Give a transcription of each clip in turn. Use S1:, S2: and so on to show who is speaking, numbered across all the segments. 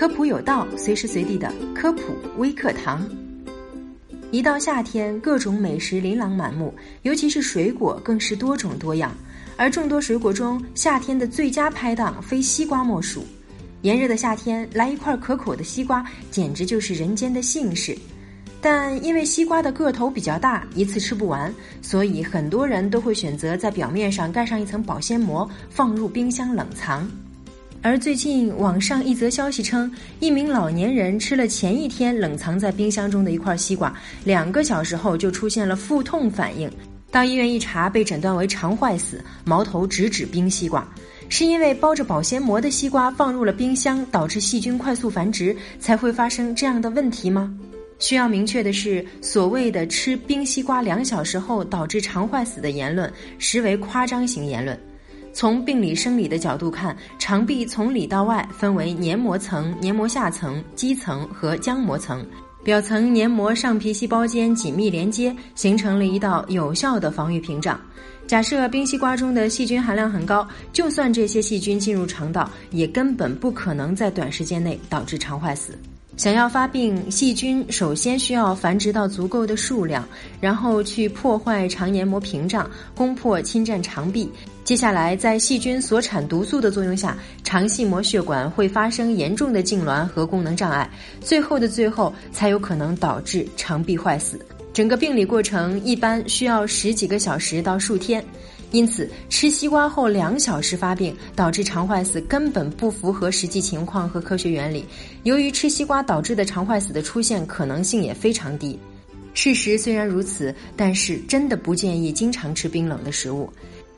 S1: 科普有道，随时随地的科普微课堂。一到夏天，各种美食琳琅满目，尤其是水果更是多种多样。而众多水果中，夏天的最佳拍档非西瓜莫属。炎热的夏天，来一块可口的西瓜，简直就是人间的幸事。但因为西瓜的个头比较大，一次吃不完，所以很多人都会选择在表面上盖上一层保鲜膜，放入冰箱冷藏。而最近网上一则消息称，一名老年人吃了前一天冷藏在冰箱中的一块西瓜，两个小时后就出现了腹痛反应，到医院一查，被诊断为肠坏死，矛头直指冰西瓜。是因为包着保鲜膜的西瓜放入了冰箱，导致细菌快速繁殖，才会发生这样的问题吗？需要明确的是，所谓的吃冰西瓜两小时后导致肠坏死的言论，实为夸张型言论。从病理生理的角度看，肠壁从里到外分为黏膜层、黏膜下层、肌层和浆膜层。表层黏膜上皮细胞间紧密连接，形成了一道有效的防御屏障。假设冰西瓜中的细菌含量很高，就算这些细菌进入肠道，也根本不可能在短时间内导致肠坏死。想要发病，细菌首先需要繁殖到足够的数量，然后去破坏肠黏膜屏障，攻破侵占肠壁。接下来，在细菌所产毒素的作用下，肠系膜血管会发生严重的痉挛和功能障碍，最后的最后才有可能导致肠壁坏死。整个病理过程一般需要十几个小时到数天。因此，吃西瓜后两小时发病导致肠坏死根本不符合实际情况和科学原理。由于吃西瓜导致的肠坏死的出现可能性也非常低。事实虽然如此，但是真的不建议经常吃冰冷的食物。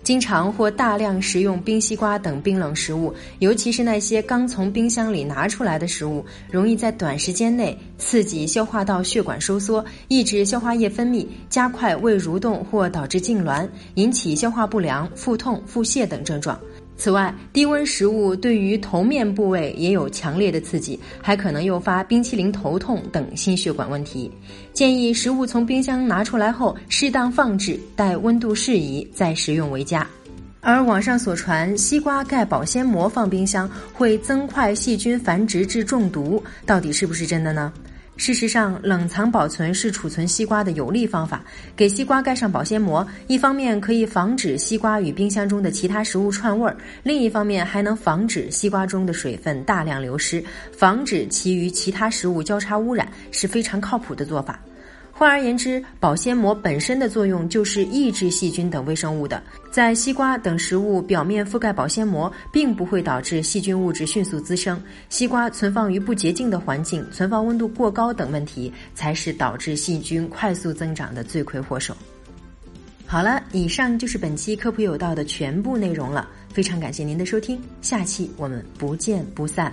S1: 经常或大量食用冰西瓜等冰冷食物，尤其是那些刚从冰箱里拿出来的食物，容易在短时间内刺激消化道血管收缩，抑制消化液分泌，加快胃蠕动或导致痉挛，引起消化不良、腹痛、腹泻等症状。此外，低温食物对于头面部位也有强烈的刺激，还可能诱发冰淇淋头痛等心血管问题。建议食物从冰箱拿出来后，适当放置，待温度适宜再食用为佳。而网上所传西瓜盖保鲜膜放冰箱会增快细菌繁殖致中毒，到底是不是真的呢？事实上，冷藏保存是储存西瓜的有利方法。给西瓜盖上保鲜膜，一方面可以防止西瓜与冰箱中的其他食物串味儿，另一方面还能防止西瓜中的水分大量流失，防止其与其他食物交叉污染，是非常靠谱的做法。换而言之，保鲜膜本身的作用就是抑制细菌等微生物的。在西瓜等食物表面覆盖保鲜膜，并不会导致细菌物质迅速滋生。西瓜存放于不洁净的环境、存放温度过高等问题，才是导致细菌快速增长的罪魁祸首。好了，以上就是本期科普有道的全部内容了。非常感谢您的收听，下期我们不见不散。